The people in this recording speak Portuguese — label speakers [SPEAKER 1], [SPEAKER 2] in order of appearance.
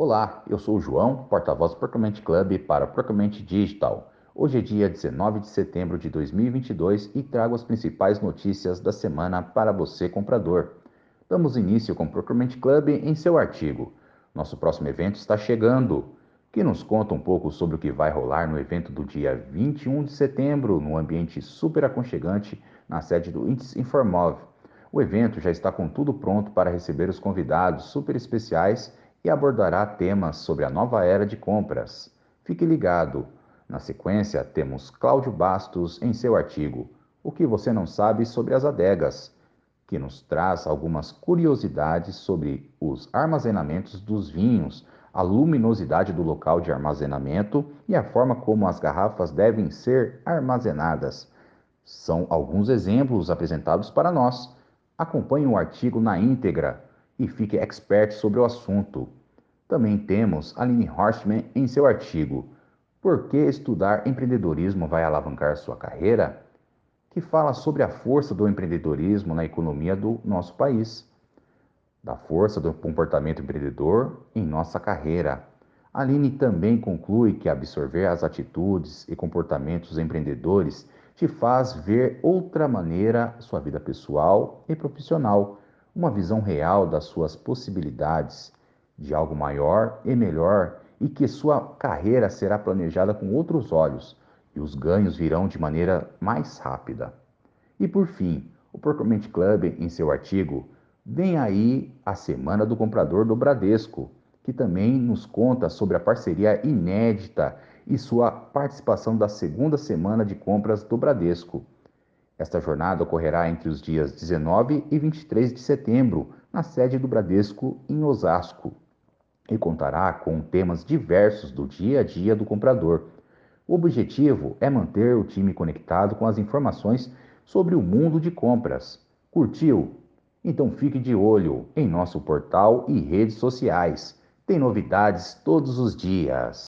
[SPEAKER 1] Olá, eu sou o João, porta-voz do Procurement Club para Procurement Digital. Hoje é dia 19 de setembro de 2022 e trago as principais notícias da semana para você, comprador. Damos início com o Procurement Club em seu artigo. Nosso próximo evento está chegando, que nos conta um pouco sobre o que vai rolar no evento do dia 21 de setembro, num ambiente super aconchegante na sede do Índice Informov. O evento já está com tudo pronto para receber os convidados super especiais e abordará temas sobre a nova era de compras. Fique ligado. Na sequência, temos Cláudio Bastos em seu artigo O que você não sabe sobre as adegas, que nos traz algumas curiosidades sobre os armazenamentos dos vinhos, a luminosidade do local de armazenamento e a forma como as garrafas devem ser armazenadas. São alguns exemplos apresentados para nós. Acompanhe o artigo na íntegra e fique expert sobre o assunto. Também temos Aline Horstman em seu artigo Por que estudar empreendedorismo vai alavancar sua carreira? que fala sobre a força do empreendedorismo na economia do nosso país, da força do comportamento empreendedor em nossa carreira. Aline também conclui que absorver as atitudes e comportamentos empreendedores te faz ver outra maneira sua vida pessoal e profissional uma visão real das suas possibilidades, de algo maior e melhor, e que sua carreira será planejada com outros olhos e os ganhos virão de maneira mais rápida. E por fim, o Procurement Club, em seu artigo, vem aí a Semana do Comprador do Bradesco, que também nos conta sobre a parceria inédita e sua participação da segunda semana de compras do Bradesco. Esta jornada ocorrerá entre os dias 19 e 23 de setembro, na sede do Bradesco, em Osasco, e contará com temas diversos do dia a dia do comprador. O objetivo é manter o time conectado com as informações sobre o mundo de compras. Curtiu? Então fique de olho em nosso portal e redes sociais. Tem novidades todos os dias.